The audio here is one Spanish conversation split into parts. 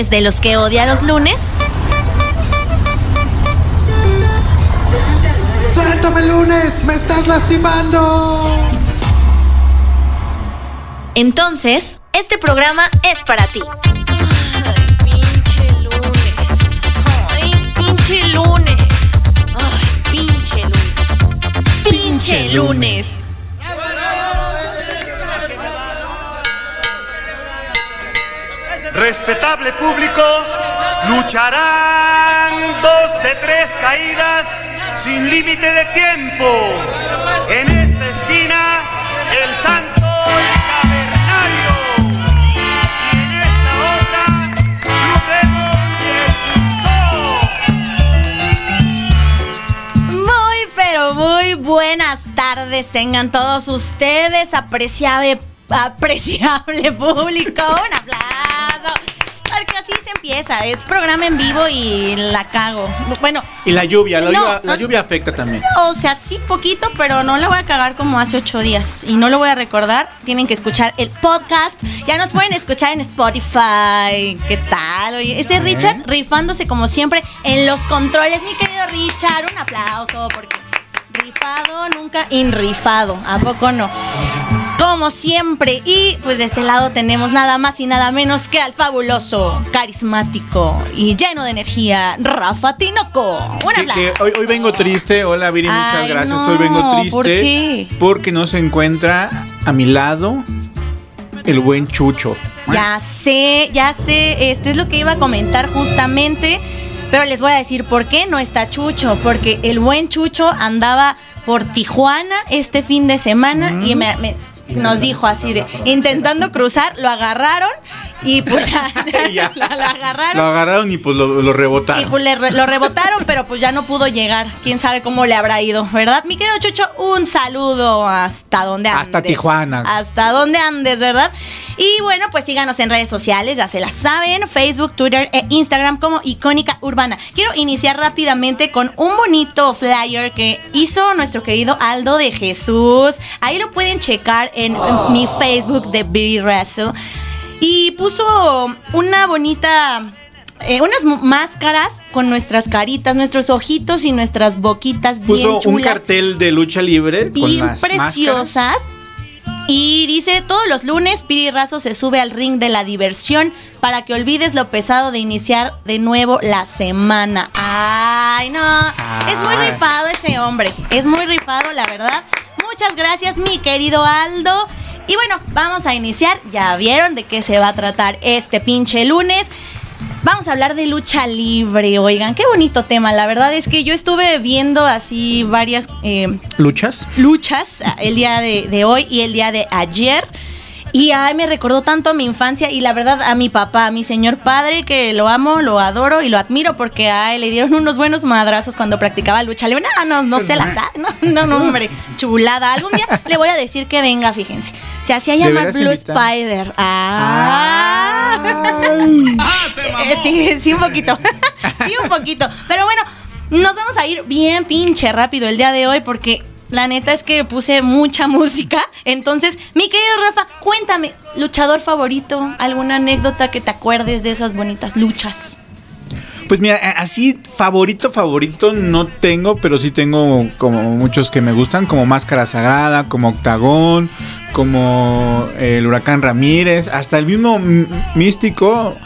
eres de los que odia los lunes? ¡Suéltame lunes! ¡Me estás lastimando! Entonces, este programa es para ti. pinche lunes. Ay, pinche lunes. Ay, pinche lunes. Pinche lunes. Respetable público, lucharán dos de tres caídas sin límite de tiempo. En esta esquina, el santo cavernario. Y en esta otra, y el pero muy buenas tardes tengan todos ustedes, apreciable, apreciable público. Un aplauso. Porque así se empieza, es programa en vivo y la cago. Bueno, Y la lluvia, la, No, lluvia, la no. lluvia afecta también. o sea, sí poquito, pero no la voy a cagar como hace ocho días. Y no lo voy a recordar. Tienen que escuchar el podcast. Ya nos pueden escuchar en Spotify. ¿Qué tal? Oye, ese Richard rifándose como siempre en los controles. Mi querido Richard, un aplauso porque rifado nunca inrifado. ¿A poco no? Como siempre. Y pues de este lado tenemos nada más y nada menos que al fabuloso, carismático y lleno de energía, Rafa Tinoco. Un Que- hoy, hoy vengo triste. Hola, Viri, muchas gracias. no, Hoy vengo triste. ¿por qué? Porque no se encuentra a mi lado el buen Chucho. Ya sé, ya sé, este es lo que iba a comentar justamente, pero les voy a decir por qué no está Chucho, porque el buen Chucho andaba por Tijuana este fin de semana y me, me- nos dijo así de intentando cruzar, lo agarraron y pues ya, Ya. agarraron. Lo agarraron y pues lo, lo Y rebotaron. pues le re- lo rebotaron, pero pues ya no pudo llegar. Quién sabe cómo le habrá ido, ¿verdad? Mi querido Chucho, un saludo hasta donde andes. Hasta Tijuana. Hasta donde andes, ¿verdad? Y bueno, pues síganos en redes sociales, ya se las saben, Facebook, Twitter e Instagram como Icónica Urbana. Quiero iniciar rápidamente con un bonito flyer que hizo nuestro querido Aldo de Jesús. Ahí lo pueden checar en mi Facebook de Billy Rezo. Y puso una bonita eh, unas máscaras con nuestras caritas, nuestros ojitos y nuestras boquitas bien Puso un chulas, cartel de lucha libre bien preciosas. Y dice, todos los lunes Piri Razo se sube al ring de la diversión para que olvides lo pesado de iniciar de nuevo la semana. Ay, no. Es muy rifado ese hombre. Es muy rifado, la verdad. Muchas gracias, mi querido Aldo. Y bueno, vamos a iniciar. Ya vieron de qué se va a tratar este pinche lunes. Vamos a hablar de lucha libre, oigan, qué bonito tema. La verdad es que yo estuve viendo así varias eh, luchas. luchas ah, el día de, de hoy y el día de ayer. Y ay, me recordó tanto a mi infancia y la verdad a mi papá, a mi señor padre, que lo amo, lo adoro y lo admiro porque ay, le dieron unos buenos madrazos cuando practicaba lucha libre. No, no, no se la sabe. No, no, no, hombre. Chulada. Algún día le voy a decir que venga, fíjense. Se hacía llamar Blue invitar. Spider. Ah. Eh, sí, sí, un poquito. sí, un poquito. Pero bueno, nos vamos a ir bien pinche rápido el día de hoy porque la neta es que puse mucha música. Entonces, mi querido Rafa, cuéntame, luchador favorito, alguna anécdota que te acuerdes de esas bonitas luchas. Pues mira, eh, así favorito, favorito no tengo, pero sí tengo como muchos que me gustan, como Máscara Sagrada, como Octagón, como eh, el Huracán Ramírez, hasta el mismo Místico.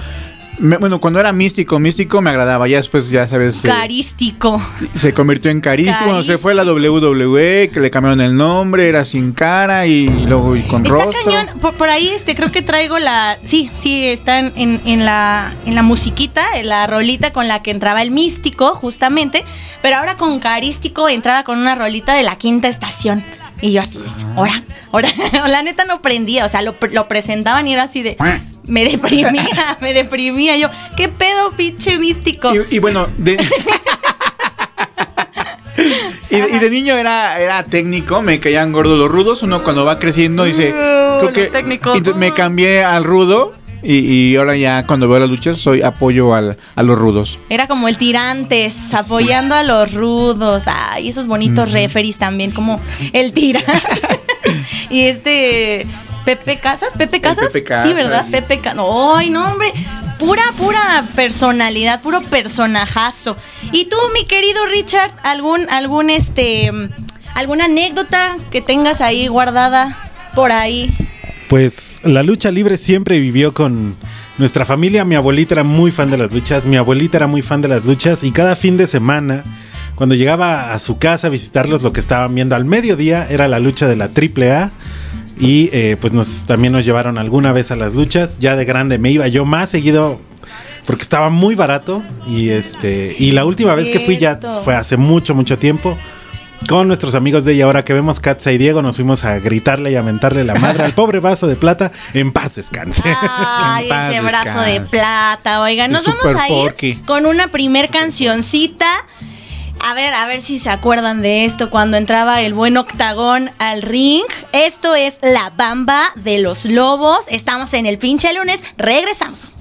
Me- bueno, cuando era Místico, Místico me agradaba, ya después ya sabes, se, Carístico. se convirtió en Carístico, bueno, se fue a la WWE, que le cambiaron el nombre, era sin cara y, luego y con Está rostro. cañón. Por, por ahí este creo que traigo la. Sí, sí, está en, en- en la, en la musiquita, en la rolita con la que entraba el místico, justamente. Pero ahora con carístico entraba con una rolita de la quinta estación. Y yo así, ahora, ahora. La neta no prendía. O sea, lo, lo presentaban y era así de. Me deprimía, me deprimía. Yo, ¿qué pedo, pinche místico? Y, y bueno, de... y, y de niño era, era técnico, me caían gordos los rudos. Uno cuando va creciendo dice, Uh, creo que y entonces me cambié al rudo y, y ahora ya cuando veo las luchas soy apoyo al- a los rudos. Era como el tirantes, apoyando a los rudos. Ay, esos bonitos referees también, como el tirante. y este. Pepe Casas, Pepe Casas. Pepe Sí, ¿verdad? Casas. Pepe Casas. Ay, no, hombre. pura, pura personalidad, puro personajazo. ¿Y tú, mi querido Richard, algún, algún, este, alguna anécdota que tengas ahí guardada por ahí? Pues la lucha libre siempre vivió con nuestra familia. Mi abuelita era muy fan de las luchas, mi abuelita era muy fan de las luchas y cada fin de semana, cuando llegaba a su casa a visitarlos, lo que estaban viendo al mediodía era la lucha de la AAA. Y eh, pues nos, también nos llevaron alguna vez a las luchas. Ya de grande me iba yo más seguido porque estaba muy barato. Y este y la última vez que fui ya fue hace mucho, mucho tiempo. Con nuestros amigos de ella, ahora que vemos Katza y Diego, nos fuimos a gritarle y a mentarle la madre al pobre vaso de plata. En paz descanse. Ay, paz ese brazo de plata. Oigan, nos vamos a ir Porky. con una primer cancioncita. A ver, a ver si se acuerdan de esto cuando entraba el buen octagón al ring. Esto es La Bamba de los Lobos. Estamos en el pinche lunes. Regresamos.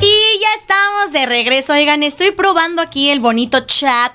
Y ya estamos de regreso. Oigan, estoy probando aquí el bonito chat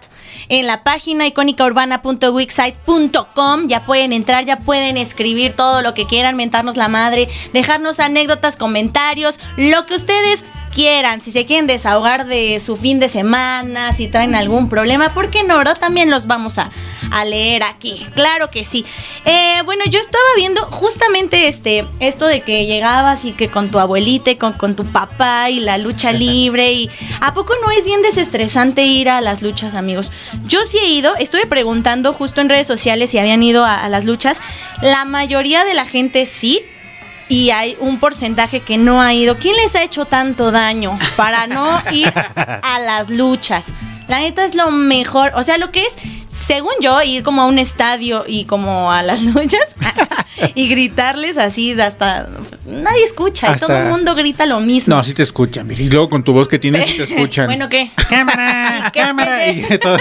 en la página icónicaurbana.wixsite.com. Ya pueden entrar, ya pueden escribir todo lo que quieran, mentarnos la madre, dejarnos anécdotas, comentarios, lo que ustedes quieran, si se quieren desahogar de su fin de semana, si traen algún problema, ¿por qué no? ¿verdad? También los vamos a, a leer aquí, claro que sí. Eh, bueno, yo estaba viendo justamente este, esto de que llegabas y que con tu abuelita y con, con tu papá y la lucha libre y ¿a poco no es bien desestresante ir a las luchas, amigos? Yo sí he ido, estuve preguntando justo en redes sociales si habían ido a, a las luchas, la mayoría de la gente sí, y hay un porcentaje que no ha ido. ¿Quién les ha hecho tanto daño para no ir a las luchas? La neta es lo mejor, o sea, lo que es, según yo, ir como a un estadio y como a las luchas y gritarles así hasta nadie escucha, Hasta- todo el mundo grita lo mismo. No, sí te escuchan, mira, y luego con tu voz que tienes, sí te escuchan. bueno, ¿qué? cámara, ¿Y qué cámara. Y todo-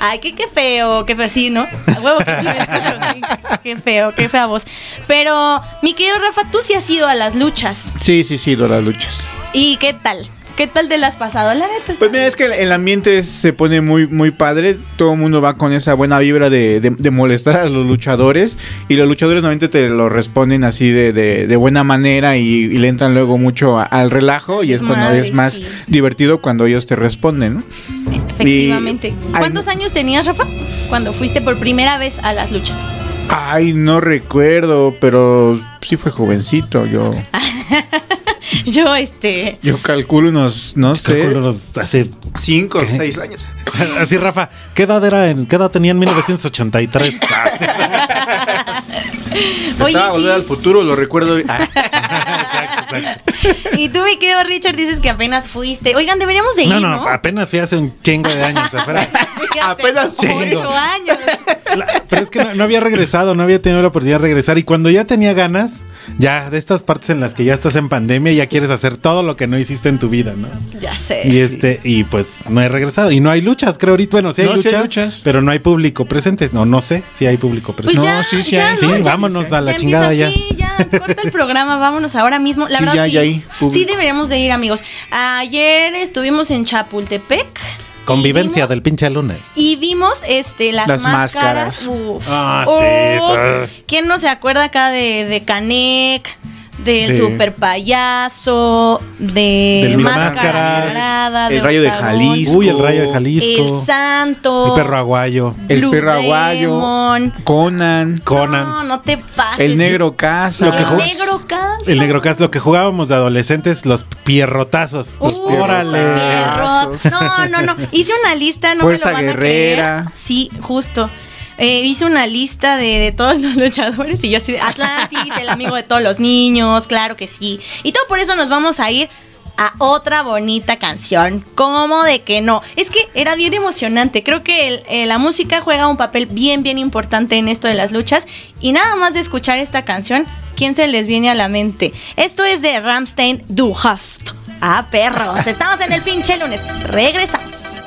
Ay, qué, qué feo, qué feo, sí, ¿no? A huevo que sí me escucho. Qué feo, qué fea voz. Pero, mi querido Rafa, tú sí has ido a las luchas. Sí, sí, sí, de las luchas. ¿Y qué tal? ¿Qué tal te la has pasado? La neta Pues mira, es que el- ambiente se pone muy, muy padre. Todo el mundo va con esa buena vibra de, de- de molestar a los luchadores. Y los luchadores normalmente te lo responden así de, buena manera y, y le entran luego mucho a- al relajo. Y es cuando es más sí. divertido cuando ellos te responden, ¿no? Efectivamente. Y- ¿Cuántos años tenías, Rafa? Cuando fuiste por primera vez a las luchas. Ay, no recuerdo, pero sí fue jovencito. Yo, Yo, este. yo calculo unos, no sé, Calculo los- hace- cinco o seis años. Así, Rafa, ¿qué edad era en, qué edad tenía en 1983? Oye, Estaba volver sí. al futuro, lo recuerdo. Exacto, exacto. Y tú, mi querido Richard, dices que apenas fuiste. Oigan, deberíamos de ir, No, ¿no? no, apenas fui hace un chingo de años afuera. Fui hace apenas ocho chingo. años. La- pero es que no, no había regresado, no había tenido la oportunidad de regresar. Y cuando ya tenía ganas, ya de estas partes en las que ya estás en pandemia, ya quieres hacer todo lo que no hiciste en tu vida, ¿no? Ya sé. Y este, y pues no he regresado. Y no hay luchas, creo ahorita. Bueno, sí hay, No, sí luchas, hay luchas. pero no hay público presente. No, no sé si hay público Pues presente. No, sí, sí ya, hay. ¿no? Sí, Ya- vámonos a la ya chingada ya. Sí, ya, corta el programa, vámonos ahora mismo. La Sí, verdad, ya, sí. ya hay sí deberíamos de ir, amigos. Ayer estuvimos en Chapultepec. Convivencia vimos- del pinche lunes. Y vimos este las, Las máscaras. máscaras. Uf. Ah, Uf. sí, eso. ¿Quién no se acuerda acá de, de Canek? Del Sí. super payaso, de Máscara Máscaras, Sagrada, El de Rayo de Jalisco. Uy, el rayo de Jalisco. El Santo, El perro aguayo. El Blue perro aguayo, Demon. Conan, Conan. No, no te pases. el negro casa. Lo que El negro casa. El negro cas, lo que jugábamos de adolescentes, los pierrotazos. Los Uy, órale. Pierrot. No, no, no. Hice una lista, no Fuerza me lo van Guerrera. a creer. Sí, justo. Eh, hice una lista de, de todos los luchadores y yo así de Atlantis, el amigo de todos los niños, claro que sí. Y todo por eso nos vamos a ir a otra bonita canción. ¿Cómo de que no? Es que era bien emocionante. Creo que eh, la música juega un papel bien, bien importante en esto de las luchas. Y nada más de escuchar esta canción, ¿quién se les viene a la mente? Esto es de Ramstein Du Hast. Ah, perros. Estamos en el pinche lunes. Regresamos.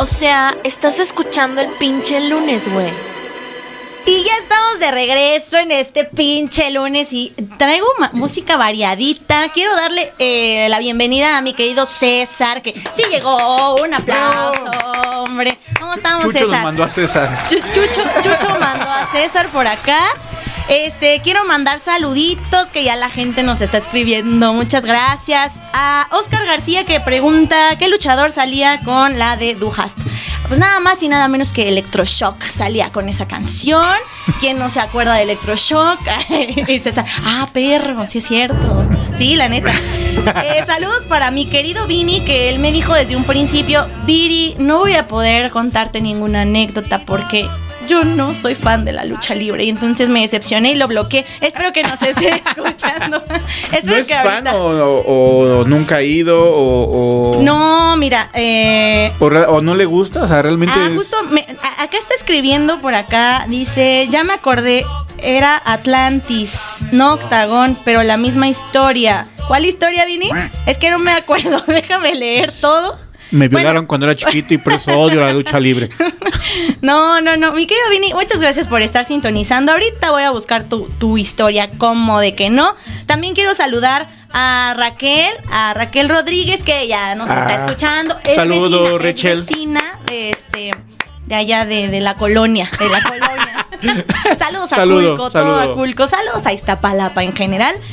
O sea, estás escuchando el pinche lunes, güey. Y ya estamos de regreso en este pinche lunes y traigo música variadita. Quiero darle eh, la bienvenida a mi querido César, que sí llegó. Un aplauso, hombre. ¿Cómo estamos, Chucho nos César? mandó a César. Chu- Chucho, Chucho mandó a César por acá. Este, quiero mandar saluditos que ya la gente nos está escribiendo. Muchas gracias. A Oscar García que pregunta qué luchador salía con la de Duhast. Pues nada más y nada menos que Electroshock salía con esa canción. ¿Quién no se acuerda de Electroshock? ah, perro, sí es cierto. Sí, la neta. Eh, saludos para mi querido Vini, que él me dijo desde un principio, Viri, no voy a poder contarte ninguna anécdota porque yo no soy fan de la lucha libre. Y entonces me decepcioné y lo bloqueé. Espero que nos esté escuchando. ¿No Espero es que fan ahorita- o, o- o nunca ha ido o, o- No, mira, eh, o, no le gusta? O sea, realmente Ah, es- justo, me- a- acá está escribiendo por acá, dice, ya me acordé, era Atlantis, no Octagón, pero la misma historia. ¿Cuál historia, Vini? Es que no me acuerdo, déjame leer todo. Me Bueno. violaron cuando era chiquito y por eso odio la lucha libre. No, no, no, mi querido Vini, muchas gracias por estar sintonizando. Ahorita voy a buscar tu, tu historia, como de que no. También quiero saludar a Raquel, a Raquel Rodríguez, que ya nos está Ah, escuchando. Es saludo, vecina, es Rachel. vecina de este de allá de, de la colonia, de la colonia. saludos a Saludo, Culco, todo a Culco, saludos a Iztapalapa en general.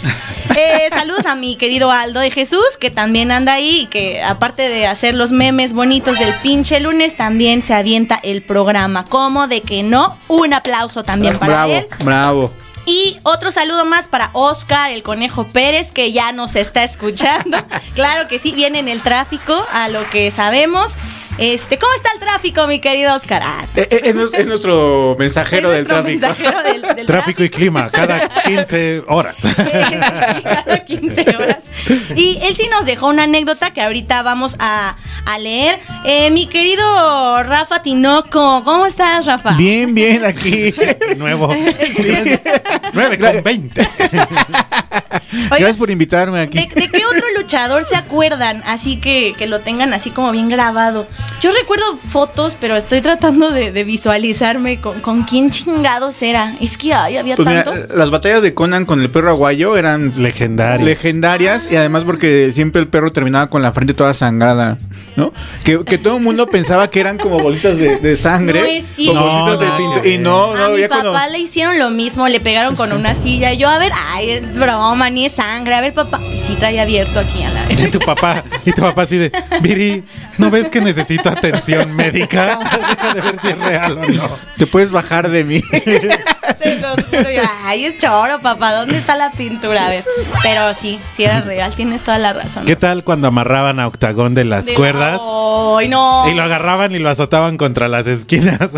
Eh, saludos a mi querido Aldo de Jesús, que también anda ahí y que aparte de hacer los memes bonitos del pinche lunes, también se avienta el programa. Como de que no, un aplauso también para bravo, él. bravo. Y otro saludo más para Oscar, el conejo Pérez, que ya nos está escuchando. claro que sí, viene en el tráfico, a lo que sabemos. Este, ¿cómo está el tráfico, mi querido Oscar? Ah, Eh, eh, Es, nues- es nuestro mensajero es del nuestro tráfico. mensajero del, del Tráfico y clima, cada 15 horas. cada 15 horas. Y él sí nos dejó una anécdota que ahorita vamos a, a leer. Eh, mi querido Rafa Tinoco, ¿cómo estás, Rafa? Bien, bien, aquí. Nuevo. 9 con 20. Oigan, Gracias por invitarme aquí. ¿De, de qué otro luchador se acuerdan? Así que, que lo tengan así como bien grabado. Yo recuerdo fotos, pero estoy tratando de, de visualizarme con, con quién chingados era. Es que ay, había Pues mira, tantos. las batallas de Conan con el perro aguayo eran Legendario. legendarias y además porque siempre el perro terminaba con la frente toda sangrada, ¿no? Que, que todo el mundo pensaba que eran como bolitas de, de sangre. No es cierto. o bolitas de No, pinto- no, y no, no, a mi papá cuando- le hicieron lo mismo, le pegaron con una silla. Y yo, a ver, ay, es broma, ni es sangre. A ver, papá. Y sí trae abierto aquí a la Y tu papá, y tu papá así de, Viri, ¿no ves que necesito atención médica? Deja de ver si es real o no. Te puedes bajar de mí. Se los juro, yo, Ay, es choro, papá. ¿Dónde está la pintura? A ver. Pero sí, sí era real, tienes toda la razón. ¿Qué tal cuando amarraban a Octagón de las De- cuerdas? Ay, no. Y lo agarraban y lo azotaban contra las esquinas.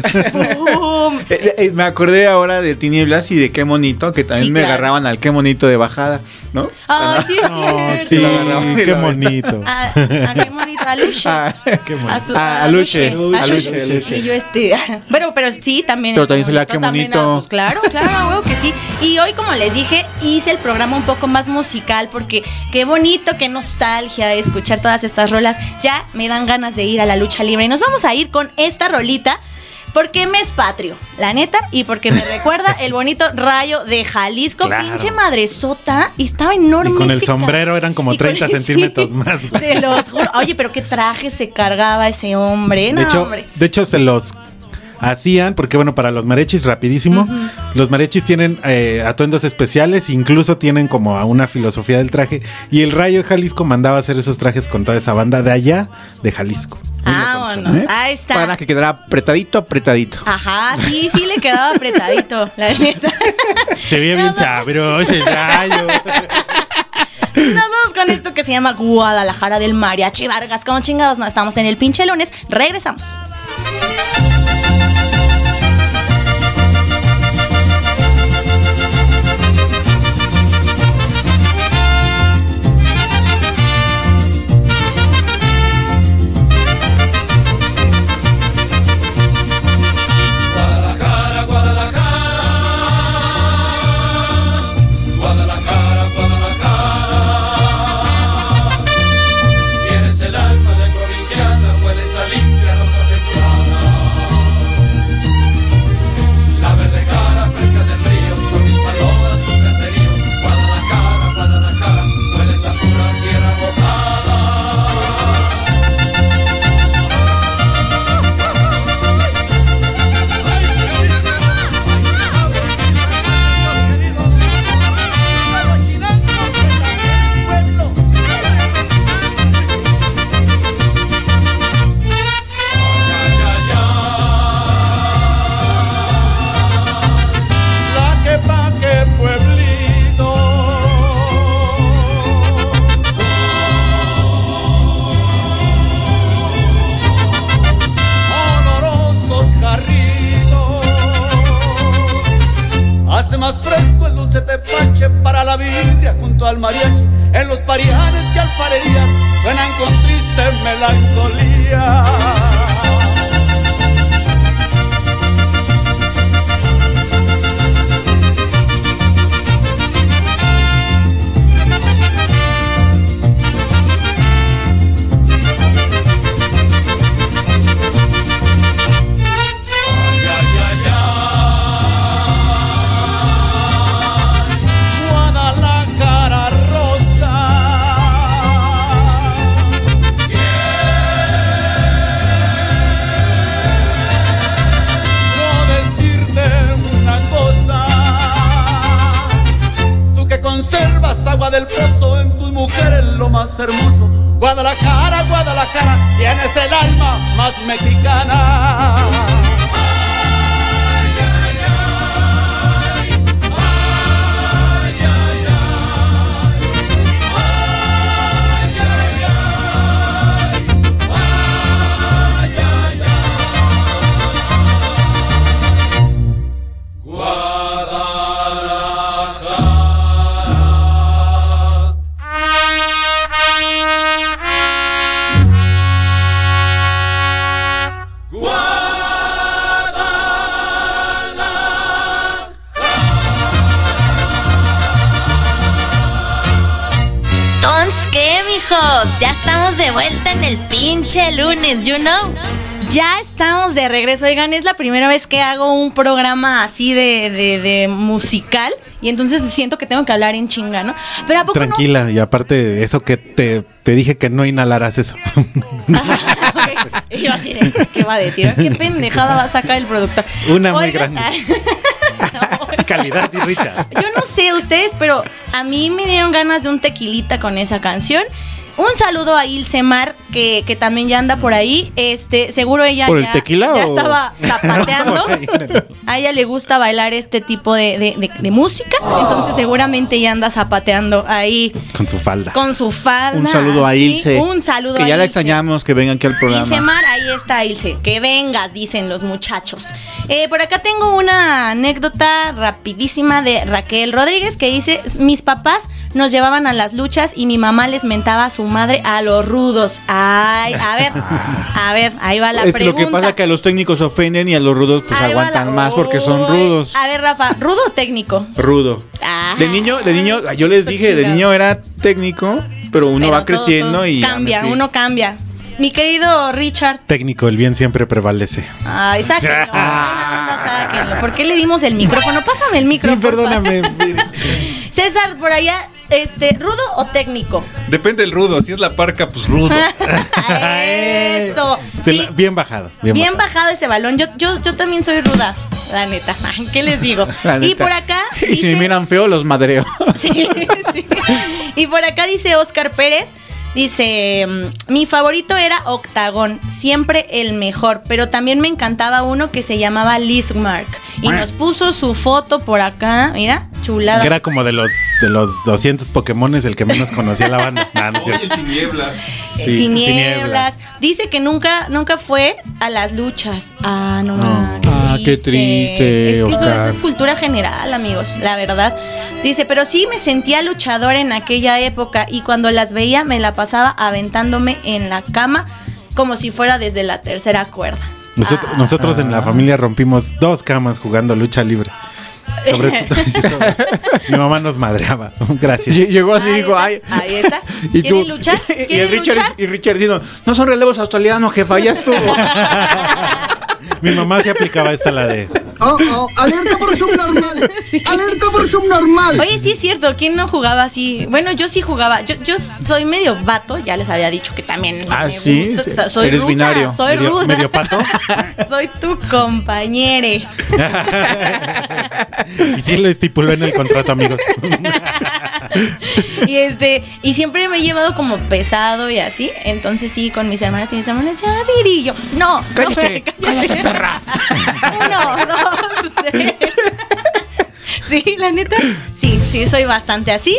Eh, eh, me acordé ahora de Tinieblas y de qué monito, que también Sí, me claro. agarraban al qué monito de bajada, ¿no? Ay, sí es No, cierto. sí, qué bonito. Ah, ah, qué bonito. Aluche. Ah, Qué bueno. A su- Ah, a Aluche. Aluche. Aluche, Aluche. Y yo este, bueno, pero sí, también. Pero también se le da qué bonito. pues claro, claro, huevo que sí. Y hoy, como les dije, hice el programa un poco más musical porque qué bonito, qué nostalgia escuchar todas estas rolas. Ya me dan ganas de ir a la lucha libre. Y nos vamos a ir con esta rolita. Porque me es patrio, la neta, y porque me recuerda el bonito rayo de Jalisco, Claro. pinche madresota, y estaba enorme. Y con el sombrero eran como y con 30 el- centímetros sí, más. Se los juro. Oye, pero qué traje se cargaba ese hombre. No, de, hecho, hombre. de hecho, se los hacían, porque bueno, para los mariachis, rapidísimo, los mariachis tienen eh, atuendos especiales, incluso tienen como a una filosofía del traje, y el Rayo de Jalisco mandaba hacer esos trajes con toda esa banda de allá, de Jalisco. Vámonos, ¿Eh? ahí está. Para que quedara apretadito, apretadito. Ajá, sí, sí le quedaba apretadito, la neta. Se veía bien sabroso el rayo. Nos vamos con esto que se llama Guadalajara del Mariachi Vargas. Como chingados, no estamos en el pinche lunes. Regresamos. Regreso. Oigan, es la primera vez que hago un programa así de, de, de musical. Y entonces siento que tengo que hablar en chinga, ¿no? Pero a poco no? Tranquila, y aparte, eso que te, te dije que no inhalaras eso. Y yo así de, ¿qué va a decir? ¿Qué pendejada va a sacar el productor? Una muy grande. Calidad y rica. Yo no sé ustedes, pero a mí me dieron ganas de un tequilita con esa canción. Un saludo a Ilse Mar, que, que también ya anda por ahí. Este, seguro ella ¿Por el ya, tequila ya o- estaba zapateando. A ella le gusta bailar este tipo de, de- de- de música. Entonces seguramente ya anda zapateando ahí Con su falda. con su falda. Un saludo a. Ilse. Un saludo Que a ya la Ilse. extrañamos, que venga aquí al programa. Ilse Mar, ahí está Ilse. Que vengas, dicen los muchachos. Eh, por acá tengo una anécdota rapidísima de Raquel Rodríguez que dice, mis papás nos llevaban a las luchas y mi mamá les mentaba a su madre a los rudos. Ay, a ver, a ver, ahí va la es pregunta. lo que pasa que a los técnicos ofenden y a los rudos pues Ahí aguantan la- más porque son rudos. A ver, Rafa, ¿rudo o técnico? Rudo. De niño, de niño, yo les eso dije, de niño era técnico, pero uno Pero va todo, creciendo todo y Cambia, uno cambia. Mi querido Richard. Técnico, el bien siempre prevalece. Ay, sáquenlo. Ay, no, no, sáquenlo. ¿Por qué le dimos el micrófono? Pásame el micro. Sí, perdóname. César, por allá, este, ¿rudo o técnico? Depende del rudo. Si es la parca, pues rudo. Eso. Se Sí, la- bien bajado. Bien, bien bajado. bajado ese balón. Yo, yo, yo también soy ruda, la neta. ¿Qué les digo? La Y por acá. Y si me miran feo, los madreo. Sí, sí. Y por acá dice Oscar Pérez. Dice, mm, mi favorito era Octagón, siempre el mejor, pero también me encantaba uno que se llamaba Lismark. Y nos puso su foto por acá, mira, chulada. Que era como de los de los 200 Pokémones el que menos conocía la banda. Nah, no Oye. Eh, Sí, tinieblas. tinieblas. Dice que nunca, nunca fue a las luchas. Ah, no, Ah, qué triste, Es que eso, Oscar. eso es cultura general, amigos, la verdad. Dice, pero sí me sentía luchador en aquella época y cuando las veía me la pasaba aventándome en la cama como si fuera desde la tercera cuerda. Nosotros, nosotros en la familia rompimos dos camas jugando lucha libre. Sobre todo, mi mamá nos madreaba. Gracias. Lle- Llegó así y dijo, está, ay. ahí está. Y ¿Quieren tú- luchar? Y, ¿Quieren el Richard, luchar? y Richard diciendo, no son relevos australianos, jefa, ya estuvo. Mi mamá se aplicaba esta la de Oh, oh, alerta por subnormal. Sí. Alerta por subnormal. Oye, sí es cierto, ¿quién no jugaba así? Bueno, yo sí jugaba. Yo, yo soy medio vato, ya les había dicho que también Ah, me sí, gusta. sí. So- Soy Eres ruda, binario. soy medio, ruda. medio pato. soy tu compañere. y sí lo estipuló en el contrato, amigos. y este, y siempre me he llevado como pesado y así. Entonces sí, con mis hermanas y mis hermanas, ya virillo. No, Cállate, no, cállate, perra. Uno, dos, tres. sí, la neta, sí, sí, soy bastante así.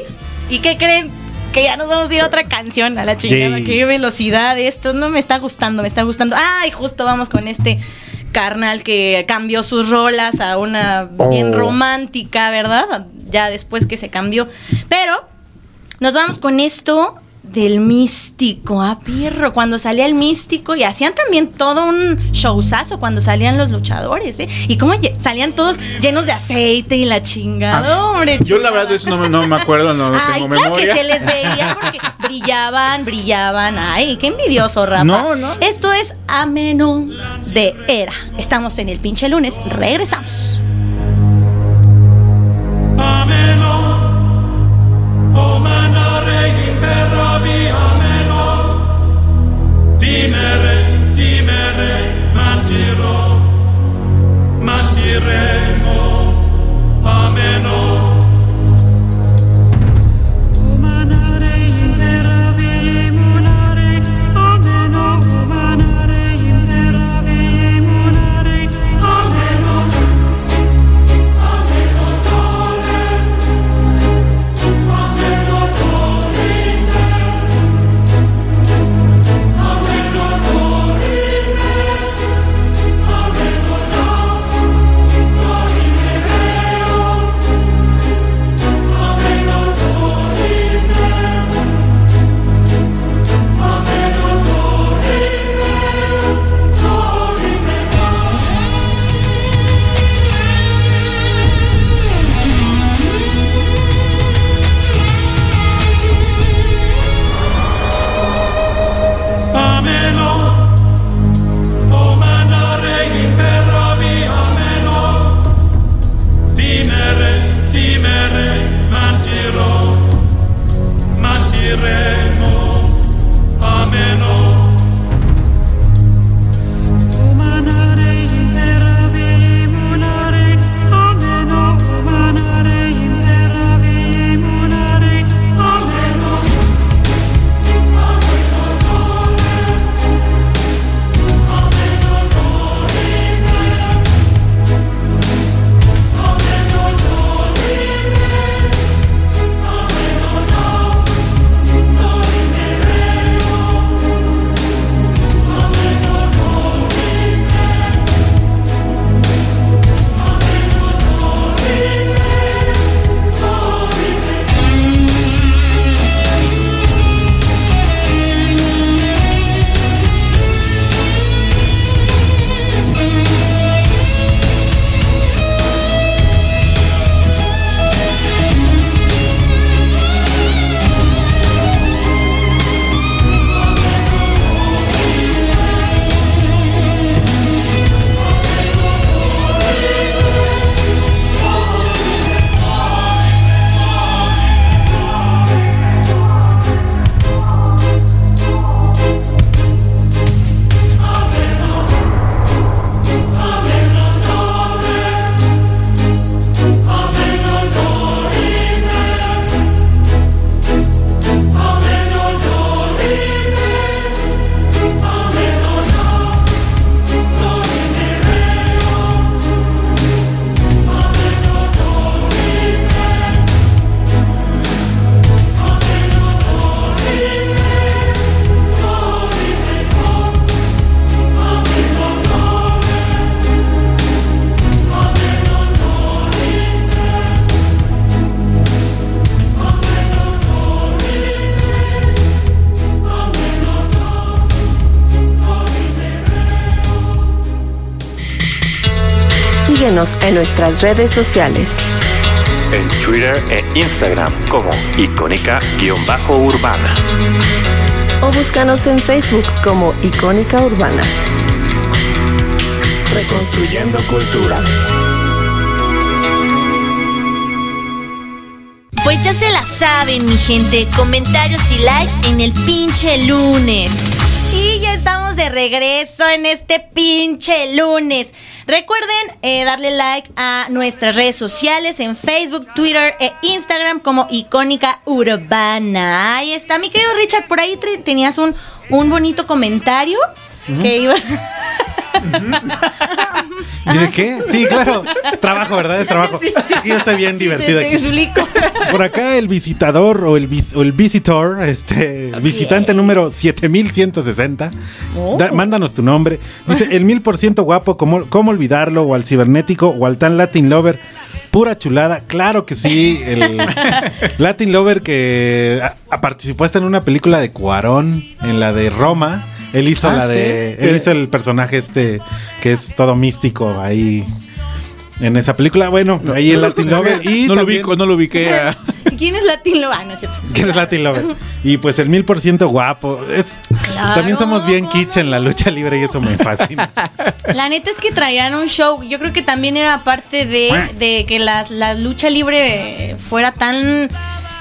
¿Y qué creen? Que ya nos vamos a ir a otra canción, a la chingada. Qué velocidad esto. No me está gustando, me está gustando. Ay, justo vamos con este carnal que cambió sus rolas a una bien Oh. romántica, ¿verdad? Ya después que se cambió. Pero nos vamos con esto del místico, ah, pirro. Cuando salía el místico y hacían también todo un showzazo cuando salían los luchadores, ¿eh? Y cómo salían todos llenos de aceite y la chingada, hombre. Yo la verdad de eso no, me- no me acuerdo, no Ay, tengo claro memoria. que se les veía porque brillaban, brillaban. Ay, qué envidioso, Rafa. No, no. Esto es Ameno de Era. Estamos en el pinche lunes. Regresamos. Ameno, dimere, dimere, matiro, matire. Nuestras redes sociales. En Twitter e Instagram como icónica-urbana. O búscanos en Facebook como Icónica Urbana. Reconstruyendo cultura. Pues ya se la saben, mi gente. Comentarios y likes en el pinche lunes. Y ya estamos de regreso en este pinche lunes. Recuerden eh, darle like a nuestras redes sociales en Facebook, Twitter e Instagram como Icónica Urbana. Ahí está, mi querido Richard, por ahí tenías un, un bonito comentario que ibas... ¿Y de qué? Sí, claro. Trabajo, ¿verdad? Es trabajo. Sí, sí. Aquí yo estoy bien divertido Te- te aquí. explico. Por acá el visitador o el, vis- o el visitor, este, visitante número 7160, Oh. da- mándanos tu nombre. Dice, el mil por ciento guapo, ¿cómo, ¿cómo olvidarlo? O al cibernético o al tan Latin Lover. Pura chulada, claro que sí. El Latin Lover que a- a- participó hasta en una película de Cuarón, en la de Roma. Él hizo Ah, la sí. de. Él hizo el personaje este que es todo místico ahí. En esa película, bueno, ahí el Latin Lover. Y no lo también- ubico, no lo ubiqué. a- ¿Quién es Latino? Ah, no es cierto. que eres Latin Lover. Y pues el mil por ciento guapo. Es, Claro, también somos bien ¿cómo kitsch en la lucha libre y eso me fascina. La neta es que traían un show. Yo creo que también era parte de, de que las- la lucha libre fuera tan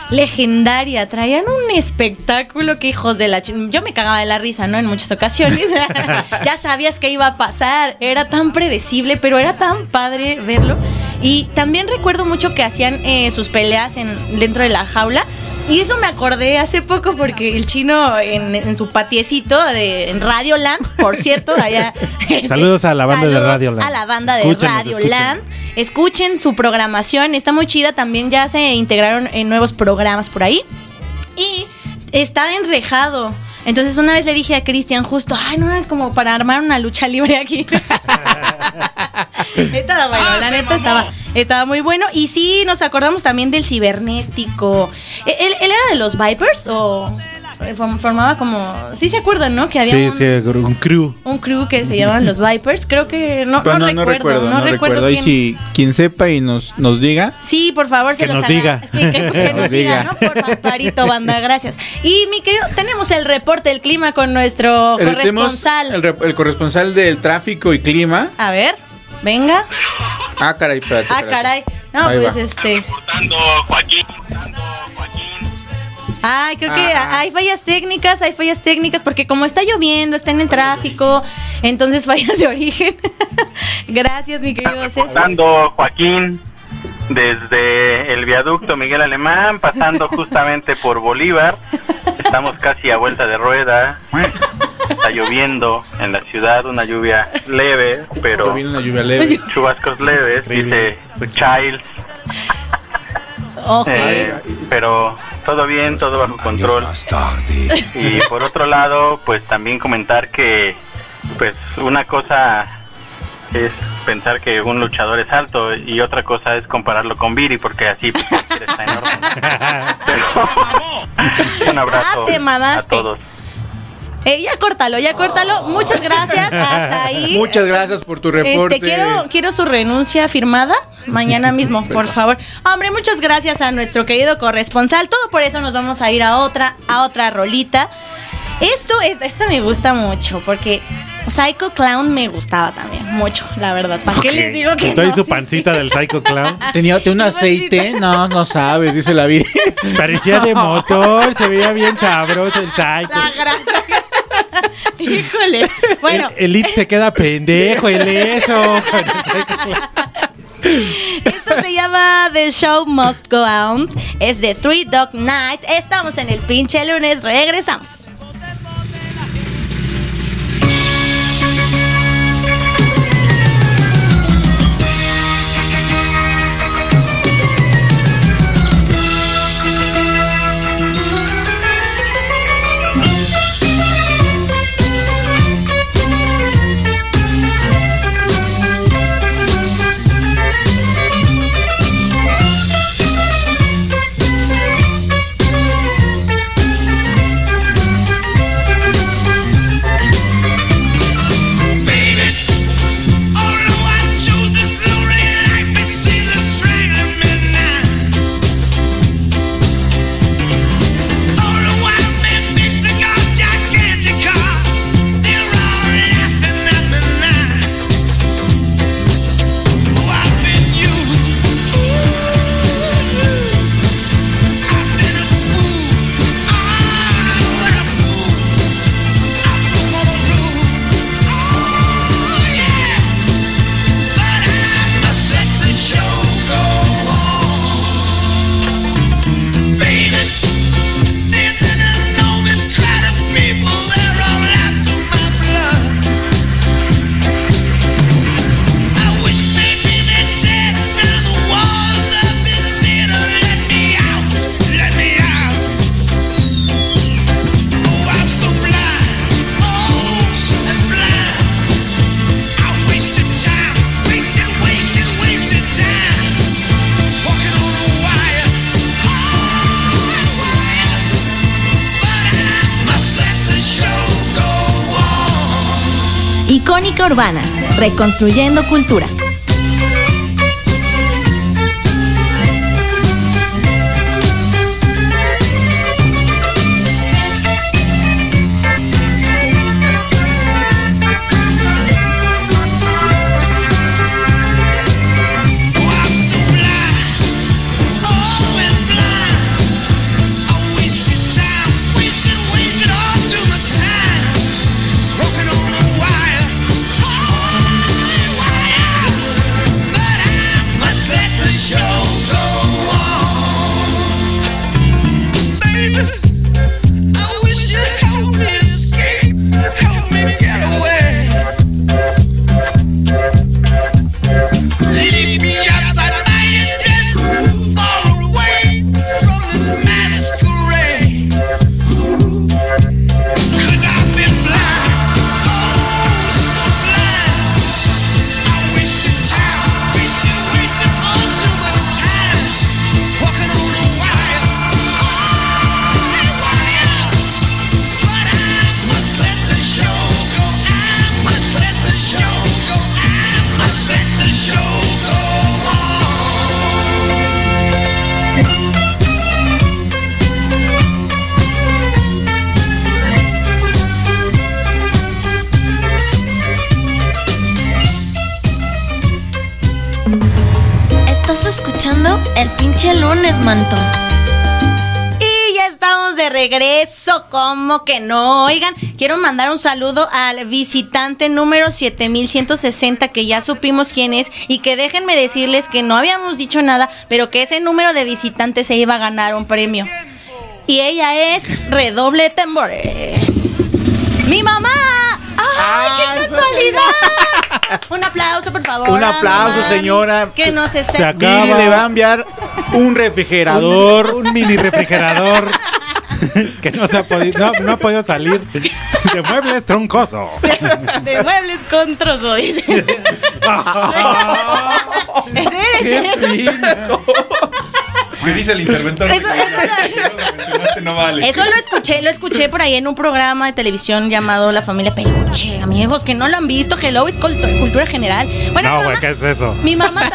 legendaria. Traían un espectáculo que hijos de la... Yo me cagaba de la risa, ¿no? En muchas ocasiones. ya sabías que iba a pasar. Era tan predecible, pero era tan padre verlo. Y también recuerdo mucho que hacían eh, sus peleas en, dentro de la jaula. Y eso me acordé hace poco porque el chino en, en su patiecito de en Radio Land, por cierto, allá. Saludos a la banda de Saludos Radio Land. A la banda de Escúchenos, Radio escúchenos. Land. Escuchen su programación, está muy chida. También ya se integraron en nuevos programas por ahí. Y está enrejado. Entonces una vez le dije a Cristian justo, ay, no, es como para armar una lucha libre aquí. estaba bueno, la neta estaba, estaba muy bueno. Y sí, nos acordamos también del cibernético. ¿E- ¿Él, él era de los Vipers o formaba como... Sí se acuerdan, ¿no? Que había Sí, un, sí, un crew. un crew que se llamaban los Vipers. Creo que no, no, recuerdo, no, recuerdo. Quién. si quien sepa y nos, nos diga. Sí, por favor, se Que nos diga. Que, que- pues, que Nos diga. ¿no? Por favorito, banda, gracias. Y mi querido, tenemos el reporte del clima con nuestro El- corresponsal. El, re- el corresponsal del tráfico y clima. A ver, venga. Ah, caray, espérate. Ah, espérate. caray. No, Ahí pues va. este. Ay, creo que Ah. hay fallas técnicas, hay fallas técnicas, porque como está lloviendo, está en el tráfico, entonces fallas de origen. Gracias, mi querido César. Pasando Joaquín desde el viaducto Miguel Alemán, pasando justamente por Bolívar. Estamos casi a vuelta de rueda. Está lloviendo en la ciudad, una lluvia leve, pero una lluvia leve. chubascos leves, Increíble. dice Childs. Ok. Eh, pero todo bien, todo bajo control. Y por otro lado, pues también comentar que, pues una cosa es pensar que un luchador es alto y otra cosa es compararlo con Viri, porque así pues, está enorme. Pero, un abrazo Ah, a todos. Eh, ya córtalo, ya córtalo. Muchas gracias. Hasta ahí. Muchas gracias por tu reporte. Este, quiero, quiero su renuncia firmada mañana mismo, por favor. Hombre, muchas gracias a nuestro querido corresponsal. Todo por eso nos vamos a ir a otra, a otra rolita. Esto, esta, esta me gusta mucho, porque Psycho Clown me gustaba también, mucho, la verdad. ¿Para qué les digo que Estoy no? su Sí, pancita del Psycho Clown. Tenía, un aceite. No, no sabes, dice la vida. Parecía de motor, se veía bien sabroso el Psycho. La grasa. Híjole. Bueno, El, el It se queda pendejo, el eso. Esto se llama The Show Must Go On. Es de Three Dog Night. Estamos en el pinche lunes. Regresamos. Urbana, reconstruyendo cultura. El pinche lunes, manto. Y ya estamos de regreso, como que no? Oigan, quiero mandar un saludo al visitante número 7160, que ya supimos quién es, y que déjenme decirles que no habíamos dicho nada, pero que ese número de visitantes se iba a ganar un premio. Y ella es Redoble de Tambores. ¡Mi mamá! ¡Ay, qué casualidad! Un aplauso, por favor. Un aplauso, mami, señora. Que nos está Se acaba. Le va a enviar un refrigerador. Un, un mini refrigerador que no se ha podido, no, no ha podido salir de muebles troncoso. de muebles con trozo, dice. ¡Qué fina! ¿Qué dice el interventor? Eso- eso- no vale. Eso lo escuché, lo escuché por ahí en un programa de televisión llamado La Familia Peluche. Amigos que no lo han visto, Hello es cultu- cultura general. Bueno, No, güey, mamá, ¿qué es eso? mi mamá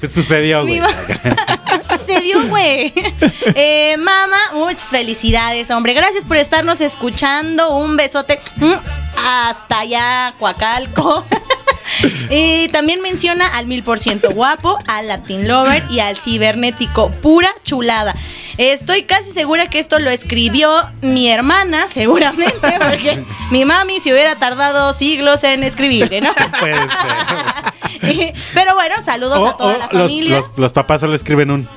¿Qué sucedió, güey? ma- sucedió, güey. Eh, mamá, muchas felicidades, hombre. Gracias por estarnos escuchando. Un besote mm, hasta allá, Coacalco. Y también menciona al mil por ciento guapo, al Latin Lover y al cibernético. Pura chulada. Estoy casi segura que esto lo escribió mi hermana, seguramente, porque mi mami se hubiera tardado siglos en escribirle, ¿no? Puede ser. Pero bueno, saludos O- a toda la los, familia. los- los papás solo escriben un.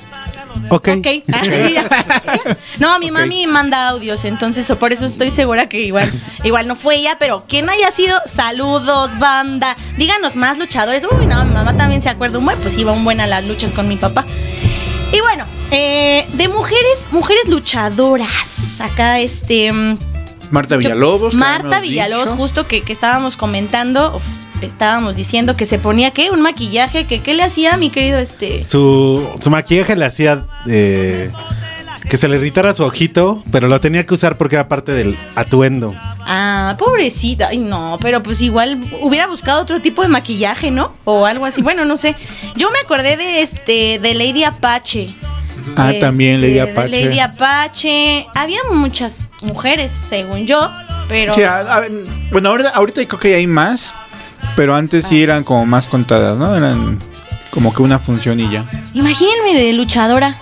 Ok. Ok. no, mi mami manda audios, entonces por eso estoy segura que igual, igual no fue ella, pero quien haya sido, saludos, banda. Díganos más luchadores. Uy, no, mi mamá también se acuerda un buen, pues iba un buen a las luchas con mi papá. Y bueno, eh, de mujeres, mujeres luchadoras. Acá este. mm, Marta Villalobos. Marta Villalobos, dicho. justo que, que estábamos comentando, uf, estábamos diciendo que se ponía qué, un maquillaje, que qué le hacía mi querido este. Su, su maquillaje le hacía eh, que se le irritara su ojito, pero lo tenía que usar porque era parte del atuendo. Ah, pobrecita. Ay, no, pero pues igual hubiera buscado otro tipo de maquillaje, ¿no? O algo así. Bueno, no sé. Yo me acordé de este, de Lady Apache. Ah, Este, también Lady Apache. Lady Apache. Había muchas mujeres, según yo, pero. Sí, a- a ver, bueno, ahorita, ahorita creo que hay más, pero antes sí eran como más contadas, ¿no? Eran como que una función y ya. Imagínenme de luchadora.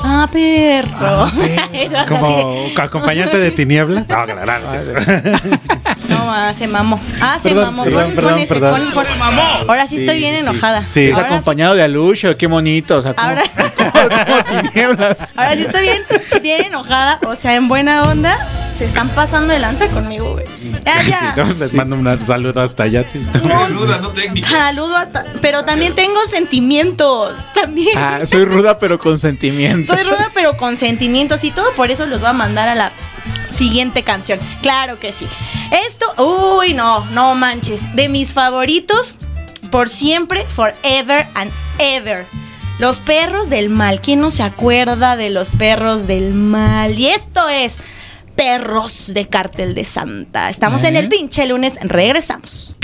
Ah, perro. Como acompañante de tinieblas. No, claro. No, ah, se mamó. Ah, se Perdón, mamó. perdón, Pon- perdón, ese, perdón. Ahora sí estoy bien enojada. Sí. Es sí- acompañado de Alucho, qué bonito. O sea, como, Ahora- como tinieblas. Ahora sí estoy bien, bien enojada, o sea, en buena onda. Se están pasando de lanza conmigo, güey. Ya, Sí, ya. ¿no? Les mando un saludo hasta allá. sí. Saluda, no técnica. Saludo hasta. Pero también tengo sentimientos. También. Ah, soy ruda, pero con sentimiento. Soy ruda, pero con sentimientos y todo. Por eso los voy a mandar a la siguiente canción. Claro que sí. Esto, uy, no, no manches. De mis favoritos, por siempre, forever and ever. Los perros del mal. ¿Quién no se acuerda de los perros del mal? Y esto es perros de Cártel de Santa. Estamos en el pinche lunes, regresamos.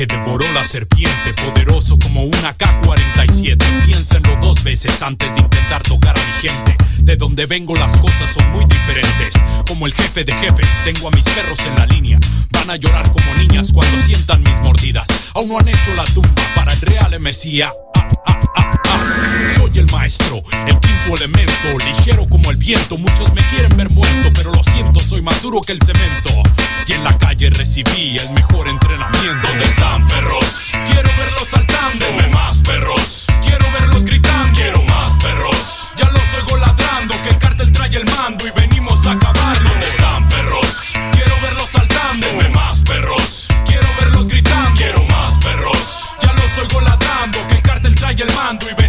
Que devoró la serpiente. Poderoso como una K-47. Piénsenlo dos veces antes de intentar tocar a mi gente. De donde vengo las cosas son muy diferentes. Como el jefe de jefes, tengo a mis perros en la línea. Van a llorar como niñas cuando sientan mis mordidas. Aún no han hecho la tumba para el real Mesías. Maestro, el quinto elemento, ligero como el viento. Muchos me quieren ver muerto, pero lo siento, soy más duro que el cemento. Y en la calle recibí el mejor entrenamiento. ¿Dónde están perros? Quiero verlos saltando. Dame más perros. Quiero verlos gritando. Quiero más perros. Ya los oigo ladrando, que el cártel trae el mando y venimos a acabarlo. ¿Dónde están perros? Quiero verlos saltando. Dame más perros. Quiero verlos gritando. Quiero más perros. Ya los oigo ladrando, que el cártel trae el mando y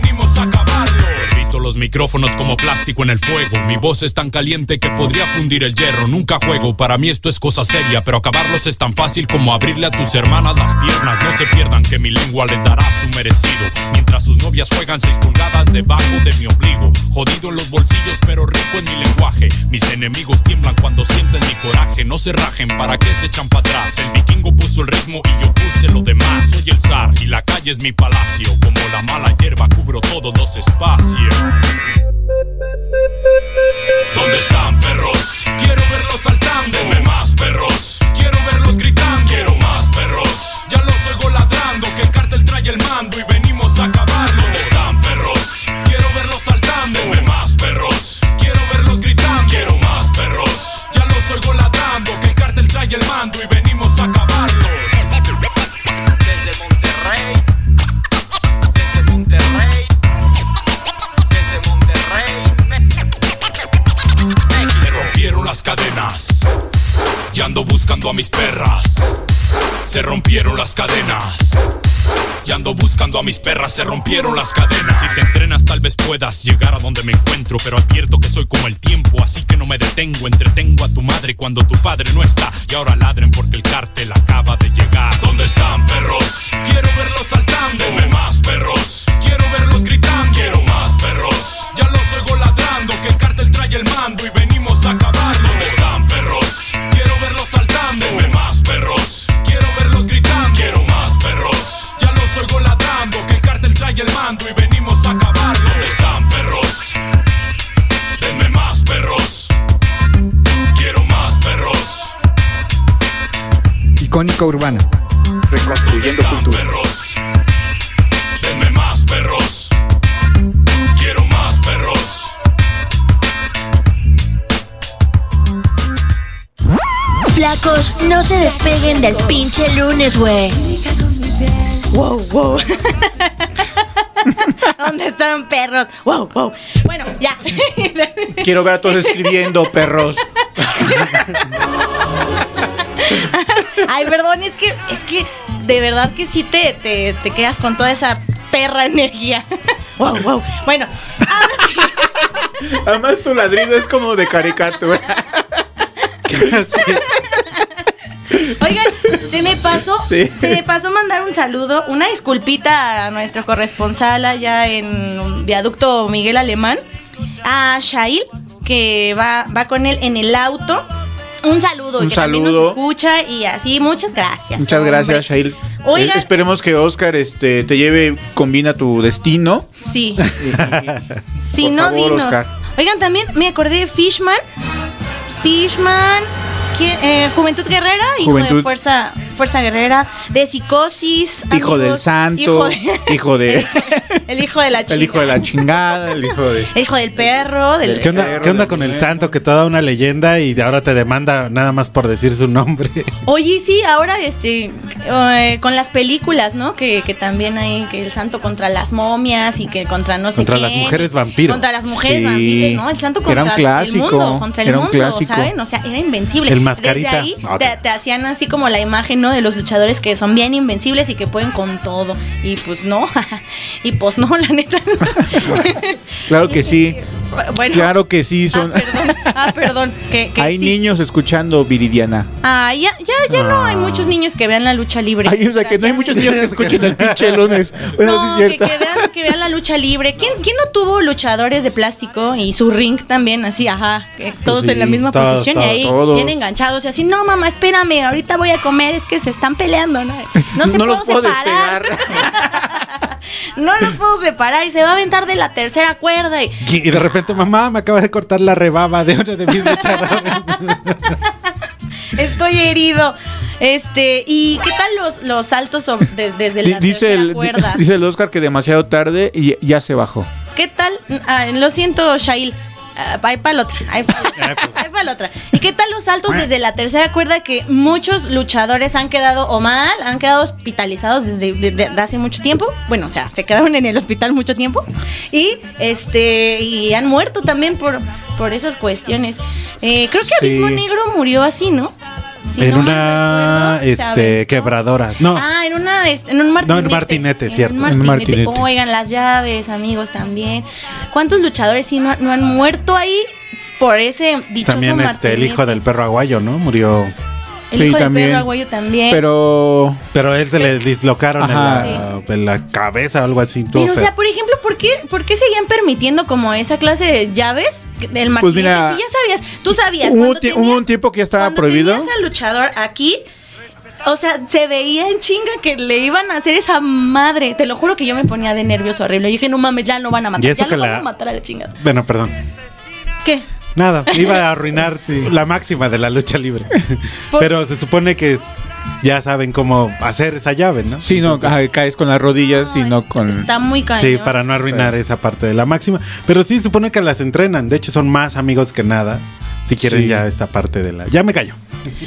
micrófonos como plástico en el fuego. Mi voz es tan caliente que podría fundir el hierro. Nunca juego, para mí esto es cosa seria. Pero acabarlos es tan fácil como abrirle a tus hermanas las piernas. No se pierdan que mi lengua les dará su merecido. Mientras sus novias juegan seis pulgadas debajo de mi ombligo. Jodido en los bolsillos, pero rico en mi lenguaje. Mis enemigos tiemblan cuando sienten mi coraje. No se rajen, ¿para qué se echan para atrás? El vikingo puso el ritmo y yo puse lo demás. Soy el zar y la calle es mi palacio. Como la mala hierba cubro todos los espacios. ¿Dónde están perros? Quiero verlos saltando. Dame más perros. Quiero verlos gritando. Quiero a mis perras. Se rompieron las cadenas y ando buscando a mis perras. Se rompieron las cadenas. Si te entrenas, tal vez puedas llegar a donde me encuentro. Pero advierto que soy como el tiempo, así que no me detengo. Entretengo a tu madre cuando tu padre no está. Y ahora ladren porque el cártel acaba de llegar. ¿Dónde están perros? Quiero verlos saltando. Dame más perros. Quiero verlos gritando. Icónica Urbana. Reconstruyendo cultura. Perros. Denme más perros. Quiero más perros. Flacos, no se despeguen del pinche lunes, güey. Wow, wow. ¿Dónde están perros? Wow, wow. Bueno, ya. Quiero ver a todos escribiendo, perros. Ay, perdón, es que, es que de verdad que sí te, te, te quedas con toda esa perra energía. Wow, wow. Bueno, ahora sí. Además, tu ladrido es como de caricatura. Oigan, se me pasó, Sí. se me pasó mandar un saludo, una disculpita a nuestro corresponsal allá en Viaducto Miguel Alemán, a Shail, que va, va con él en el auto. Un saludo, Un que también nos saludo. escucha y así, muchas gracias. Muchas hombre. gracias, Shail. Oigan. Eh, esperemos que Oscar este, te lleve, combina tu destino. Sí. Y- Si por no favor, vino. Oscar. Oigan, también me acordé de Fishman. Fishman. Eh, Juventud Guerrera, hijo de Juventud. Fuerza, Fuerza Guerrera, de Psicosis. Hijo del santo, Hijo de, hijo de, el hijo de la chica. el hijo de la chingada, el hijo de... El hijo del perro. Del, ¿Qué onda, qué onda con el santo que toda una leyenda y ahora te demanda nada más por decir su nombre? Oye, sí, ahora este eh, con las películas, ¿no? Que, que también hay que el santo contra las momias y que contra no sé Contra quién. las mujeres vampiro. Contra las mujeres Sí. vampiros, ¿no? El santo Era un contra el clásico, mundo, contra el era un mundo, clásico. ¿saben? O sea, era invencible. El mascarita. Desde ahí te hacían así como la imagen, ¿no? De los luchadores que son bien invencibles y que pueden con todo. Y pues no, y pues no, la neta. Claro que sí, bueno, claro que sí, son... ah, perdón, ah, perdón, que, que Hay sí. niños escuchando Viridiana. Ah, ya, ya, ya no hay muchos niños que vean la lucha libre. Ay, o sea, que no hay muchos niños que escuchen el pinche lunes. Bueno, No, sí es que, cierto. que vean, que vean la lucha libre. ¿Quién, quién no tuvo luchadores de plástico y su ring también así, ajá, que todos sí, en la misma todos, posición todos, y ahí todos. bien enganchados y así, no mamá, espérame, ahorita voy a comer, es que se están peleando, ¿no? No se No puedo separar. no los puedo separar y se va a aventar de la tercera cuerda y Y de repente, mamá, me acaba de cortar la rebaba de uno de mis luchadores. estoy herido. Este, ¿y qué tal los, los saltos sobre- de- desde la Dice tercera el, cuerda? dice el Oscar que demasiado tarde y ya se bajó. ¿Qué tal? Ah, lo siento, Shail. Ah, ahí para la otra. Ahí para la otra. ¿Y qué tal los saltos desde la tercera cuerda que muchos luchadores han quedado o mal, han quedado hospitalizados desde de- de- de hace mucho tiempo? Bueno, o sea, se quedaron en el hospital mucho tiempo y este y han muerto también por por esas cuestiones. Eh, creo que Sí. Abismo Negro murió así, ¿no? Si en no una recuerdo, este, quebradora. No, Ah, en una este, en un martinete. martinete, En cierto. un En un martinete. martinete. Oigan, las llaves, amigos, también. ¿Cuántos luchadores sí no, no han muerto ahí por ese dichoso también este, el martinete? hijo del perro aguayo, ¿no? Murió. El Sí, hijo del también. perro aguayo también. Pero Pero él se le dislocaron en la, en la cabeza o algo así. Pero, o sea, por ejemplo, ¿por qué, ¿por qué seguían permitiendo como esa clase de llaves del? Pues mira, si ya sabías, tú sabías. hubo, tenías- hubo un tiempo que ya estaba prohibido. tenías al luchador aquí, o sea, se veía en chinga que le iban a hacer esa madre. Te lo juro que yo me ponía de nervios horrible. Y dije, no mames, ya no van a matar. Y eso Ya que lo van la- a matar a la chingada. Bueno, perdón. ¿Qué? Nada, iba a arruinar la máxima de la lucha libre. Pero se supone que ya saben cómo hacer esa llave, ¿no? Sí, no, caes con las rodillas y no con... Está muy cañón. Sí, para no arruinar esa parte de la máxima. Pero sí, se supone que las entrenan. De hecho, son más amigos que nada. Si quieren Sí. ya esta parte de la... Ya me callo.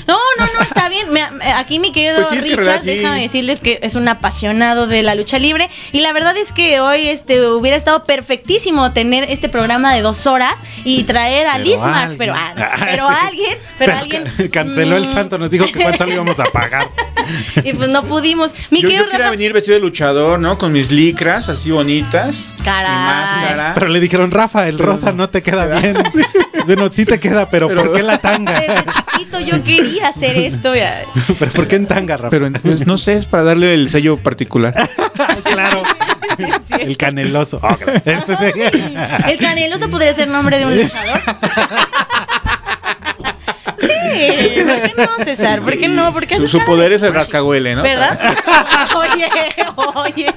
No, no, no, está bien. Me- aquí mi querido Pues sí, Richard, sí. déjame decirles que es un apasionado de la lucha libre. Y la verdad es que hoy este hubiera estado perfectísimo tener este programa de dos horas y traer a Pero Lismark. Pero, ah, pero sí. alguien, pero alguien. ca- Canceló el mm, santo, nos dijo que cuánto le íbamos a pagar. Y pues no pudimos. Mi Yo, querido yo quería Rafa- venir vestido de luchador, ¿no? Con mis licras así bonitas. Caray. Mi máscara. Pero le dijeron, Rafa, el rosa no te queda bien. Bueno, sí te queda, pero, ¿por qué la tanga? Desde chiquito yo quería hacer esto. ya. ¿Pero por qué en tanga, Rafa? Pero pues, no sé, es para darle el sello particular. claro. El caneloso. Claro. Este sí. El caneloso podría ser nombre de un luchador. Sí, ¿por qué no, César? ¿Por qué no? ¿Por qué Su, su poder de- es el rascahuele, ¿no? ¿Verdad? Oye, oye.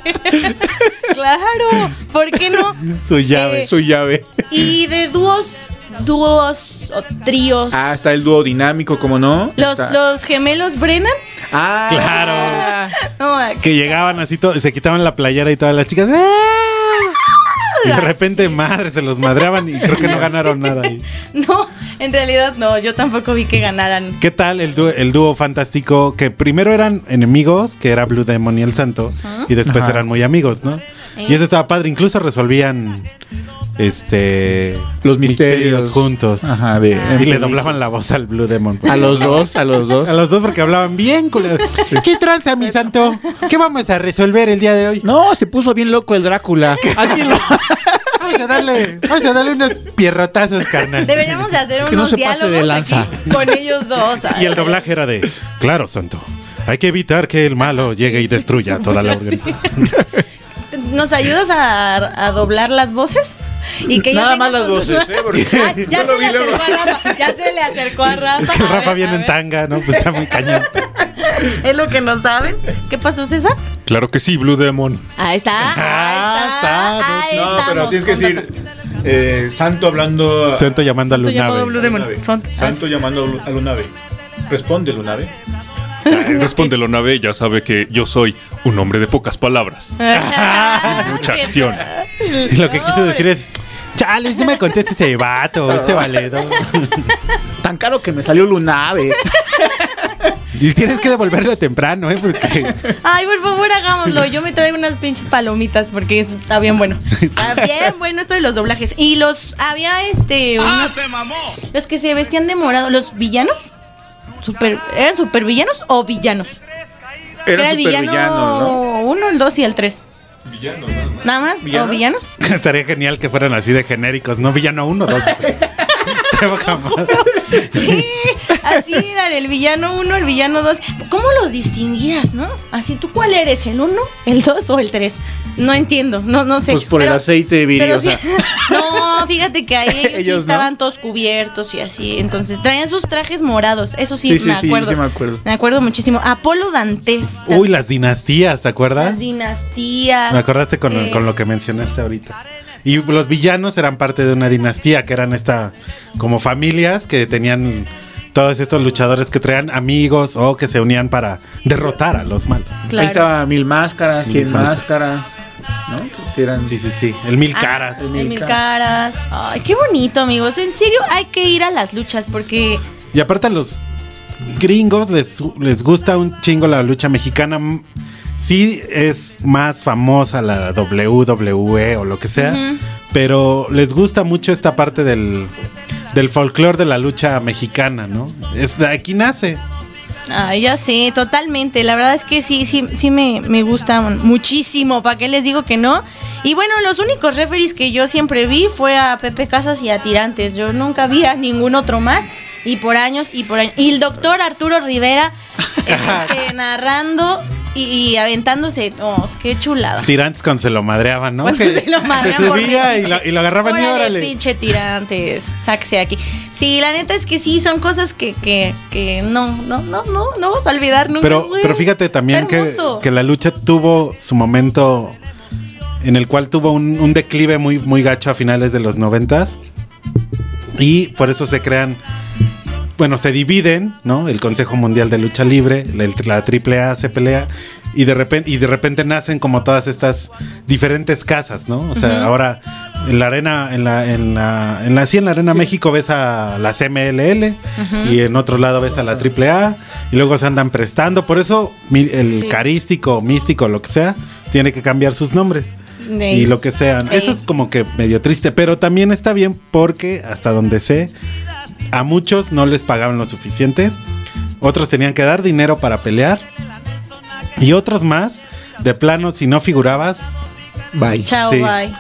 Claro, ¿por qué no? Su llave. Eh, Su llave. Y de dúos, dúos o tríos. Ah, está el dúo dinámico, ¿cómo no? Los, los gemelos Brennan. Ah, Claro. No, Que llegaban así, todo, se quitaban la playera y todas las chicas. ¡ah! Y de repente, madre, se los madreaban y creo que no ganaron nada ahí. no, en realidad no, yo tampoco vi que ganaran. ¿Qué tal el dúo, el dúo fantástico? Que primero eran enemigos, que era Blue Demon y el Santo, y después Ajá. eran muy amigos, ¿no? Y eso estaba padre, incluso resolvían este Los misterios. juntos. Ajá, de. Y le doblaban la voz al Blue Demon. A los dos, a los dos. A los dos porque hablaban bien, culero. ¿Qué tranza, mi santo? ¿Qué vamos a resolver el día de hoy? No, se puso bien loco el Drácula. Alguien lo- Vamos a darle, vamos a darle unos pierrotazos, carnal. Deberíamos de hacer Que no unos pase de diálogos lanza. aquí con ellos dos. Y el doblaje era de, claro, santo. Hay que evitar que el malo llegue y destruya toda la organización. ¿Nos ayudas a, a doblar las voces? Y que ella Nada más las sus- voces, ¿eh? Porque Ah, ya lo se le luego. acercó a Rafa. Ya se le acercó a Rafa. Es que A Rafa ver, viene en tanga, ¿no? Pues está muy cañón. Es lo que no saben. ¿Qué pasó, César? Claro que sí, Blue Demon. Ahí está. Ah, está, Ahí No, pero tienes que decir. eh, santo hablando. a- Santo llamando a llamado Lunave. Blue Demon. Lunave. Santo. Santo llamando a Lunave. Responde Lunave. Responde lo nave, ya sabe que yo soy un hombre de pocas palabras. Mucha acción. Y lo que quise decir es, chales, no me contestes ese vato, ese valedo. Tan caro que me salió Lunave. Y tienes que devolverlo temprano, ¿eh? Porque Ay, por favor, hagámoslo. Yo me traigo unas pinches palomitas porque está bien bueno. Está bien bueno esto de los doblajes. Y los había este unos- los que se vestían de morado, los villanos. Super, ¿Eran super villanos o villanos? Era el villano supervillanos, ¿no? uno, el dos y el tres. Nada más, ¿Villanos? o villanos. estaría genial que fueran así de genéricos, ¿no? Villano uno, dos. Sí, así eran el villano uno, el villano dos. ¿Cómo los distinguías, no? Así, ¿tú cuál eres? ¿El uno, el dos o el tres? No entiendo, no, no sé. Pues por el aceite de Pero viril. sí, no, fíjate que ahí ellos, sí no. estaban todos cubiertos y así. Entonces traían sus trajes morados. Eso sí, Sí, sí, me sí, acuerdo. sí me acuerdo. Me acuerdo muchísimo. Apolo Dantes. Uy, las dinastías, ¿te acuerdas? Las dinastías. Me acordaste con, eh, con lo que mencionaste ahorita. Y los villanos eran parte de una dinastía, que eran esta como familias que tenían todos estos luchadores que traían amigos o que se unían para derrotar a los malos. Claro. Ahí estaba Mil Máscaras, Mil Cien Máscaras. ¿No? Que eran- Sí, sí, sí. El mil Ah, caras. el mil caras. Ay, qué bonito, amigos. En serio, hay que ir a las luchas porque Y aparte a los gringos les, les gusta un chingo la lucha mexicana. Sí es más famosa la WWE o lo que sea, pero les gusta mucho esta parte del, del folclore de la lucha mexicana, ¿no? Es de aquí nace. Ay, ya sé, totalmente. La verdad es que sí, sí, sí me, me gusta muchísimo. ¿Para qué les digo que no? Y bueno, los únicos referees que yo siempre vi fue a Pepe Casas y a Tirantes. Yo nunca vi a ningún otro más. Y por años y por años. Y el doctor Arturo Rivera este, narrando y, y aventándose. Oh, qué chulada. Tirantes cuando se lo madreaban, ¿no? Cuando Que se lo madrean se subía y lo, y lo agarraban y Órale, órale. pinche tirantes, sáquese de aquí. Sí, la neta es que sí, son cosas que, que, que no, no, no, no, no vas a olvidar nunca. Pero, güey. pero fíjate también que, que la lucha tuvo su momento en el cual tuvo un, un declive muy, muy gacho a finales de los noventas. Y por eso se crean, bueno, se dividen, ¿no? El Consejo Mundial de Lucha Libre, la, AAA se pelea. Y de repente, y de repente nacen como todas estas diferentes casas, ¿no? O sea, ahora en la arena, en la, en la, en la, sí, en la arena México ves a la CMLL y en otro lado ves a la AAA y luego se andan prestando. Por eso el Sí. carístico, místico, lo que sea, tiene que cambiar sus nombres. Y lo que sean. Ey. Eso es como que medio triste, pero también está bien porque hasta donde sé, a muchos no les pagaban lo suficiente. Otros tenían que dar dinero para pelear. Y otros más, de plano, si no figurabas, bye. Chao, Sí. bye.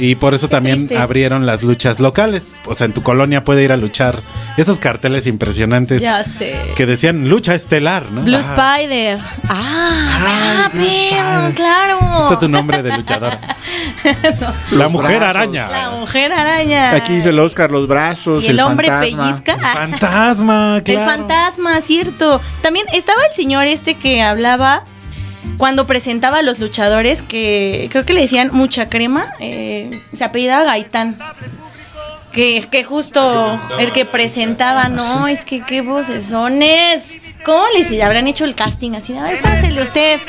Y por eso también triste. abrieron las luchas locales. O sea, en tu colonia puede ir a luchar esos carteles impresionantes Ya sé. que decían lucha estelar, ¿no? Blue Ah, Spider. Ah, ah, pero, claro. Está tu nombre de luchador. La Los mujer brazos. araña. La mujer araña. Aquí dice el Oscar, los brazos. Y el, hombre fantasma. pellizca. Ah, Fantasma, El fantasma, cierto. También estaba el señor este que hablaba cuando presentaba a los luchadores, que creo que le decían mucha crema, eh, se apellidaba Gaitán. Que, que justo el que presentaba, no, es que qué vocesones. ¿Cómo les habrán hecho el casting así? A ver, pásele usted.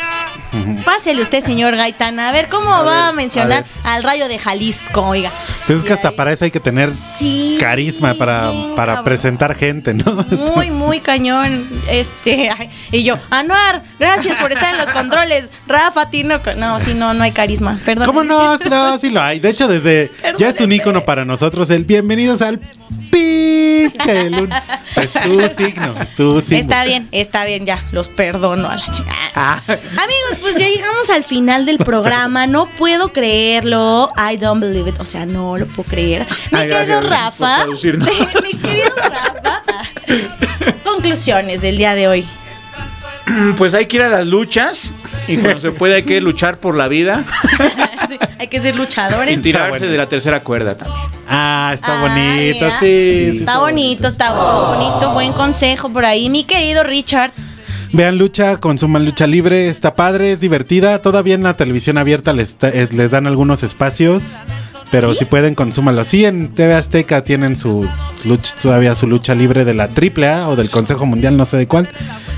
Pásele usted, señor Gaitán. A ver cómo A va a mencionar a al rayo de Jalisco, oiga. Entonces que hasta para eso hay que tener Sí, carisma para, para cabrón. presentar gente, ¿no? Muy, muy cañón. Este, y yo, Anuar, gracias por estar en los controles. Rafa, Tino. No, sí, no, no hay carisma. Perdón. ¿Cómo no? Sí, No, sí lo hay. De hecho, desde ya es un icono para nosotros el bienvenidos al pinche. O sea, es tu signo, es tu signo. Está bien, está bien, ya, los perdono a la chica. Ah. Amigos, pues ya llegamos al final del programa. No puedo creerlo. I don't believe it. O sea, no lo puedo creer. Mi Ay, querido Rafa. mi querido Rafa. Conclusiones del día de hoy. Pues hay que ir a las luchas. Y cuando se puede hay que luchar por la vida. Sí, hay que ser Y luchadores. tirarse de la tercera cuerda también. Ah, está bonito, sí. sí, Está bonito, está bonito. Buen consejo por ahí. Mi querido Richard. Vean lucha, consuman lucha libre, está padre, es divertida. Todavía en la televisión abierta les, ta- es- les dan algunos espacios. Pero si pueden, consúmalo. Sí, en TV Azteca tienen sus luch- todavía su lucha libre de la AAA o del Consejo Mundial, no sé de cuál.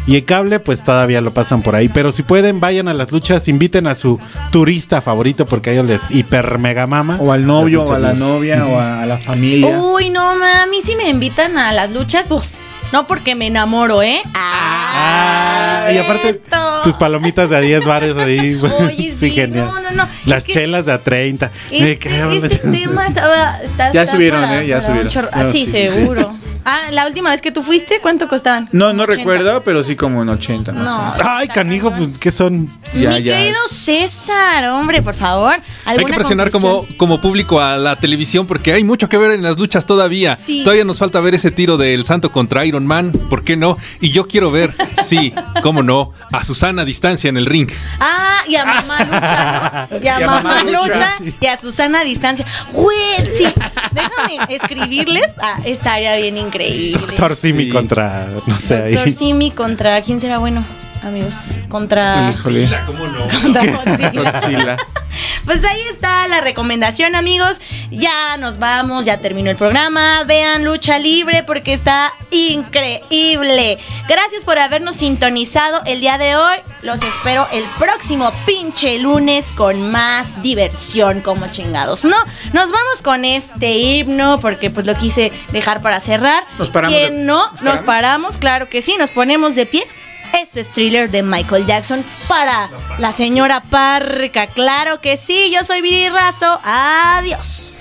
Y el cable, pues todavía lo pasan por ahí. Pero si pueden, vayan a las luchas, inviten a su turista favorito porque a ellos les hiper mega mama. O al novio, o a la novia, o a, la familia. Uy, no, ma, a mí sí me invitan a las luchas, uf, no porque me enamoro, ¿eh? Ah, y aparte, tus palomitas de a 10 bares ahí. Oye, sí, genial. no, no, no. Las chelas de a 30. Este, Me cago en- este tema estaba, está, Ya está subieron, para- ¿eh? Ya subieron. No, Ah, sí, sí. seguro. Ah, la última vez que tú fuiste, ¿cuánto costaban? No, no 80. recuerdo, pero sí como en 80. más o No. Ay, canijo, pues, ¿qué son? Ya, Mi ya. querido César, hombre, por favor. Hay que ¿alguna presionar como, como público a la televisión porque hay mucho que ver en las luchas todavía. Sí. Todavía nos falta ver ese tiro del Santo contra Iron Man, ¿por qué no? Y yo quiero ver, sí, cómo no, a Susana a distancia en el ring. Ah, y a Mamá Lucha, Y a, Y a Mamá, Lucha, Lucha. y a Susana a distancia. Güey, sí. Déjame escribirles. Ah, estaría bien increíble. Doctor Simi Sí. contra, no sé, Doctor ahí. Simi contra. ¿Quién será bueno, amigos? Contra. Híjole. ¿Cómo no? contra Godzilla. Godzilla. Pues ahí está la recomendación, amigos. Ya nos vamos, ya terminó el programa. Vean Lucha Libre porque está increíble. Gracias por habernos sintonizado el día de hoy. Los espero el próximo pinche lunes con más diversión como chingados, ¿no? Nos vamos con este himno porque pues lo quise dejar para cerrar. Nos paramos ¿Quién no? ¿nos Nos paramos, claro que sí, nos ponemos de pie. Esto es thriller de Michael Jackson para la señora Parca. Claro que sí, yo soy Viri Razo. Adiós.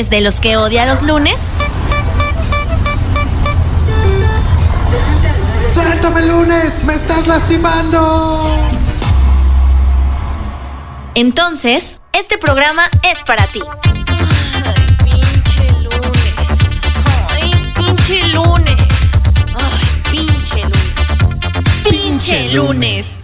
¿Eres de los que odia los lunes? ¡Suéltame lunes! ¡Me estás lastimando! Entonces, este programa es para ti. Ay, pinche lunes. Ay, pinche lunes. Pinche lunes.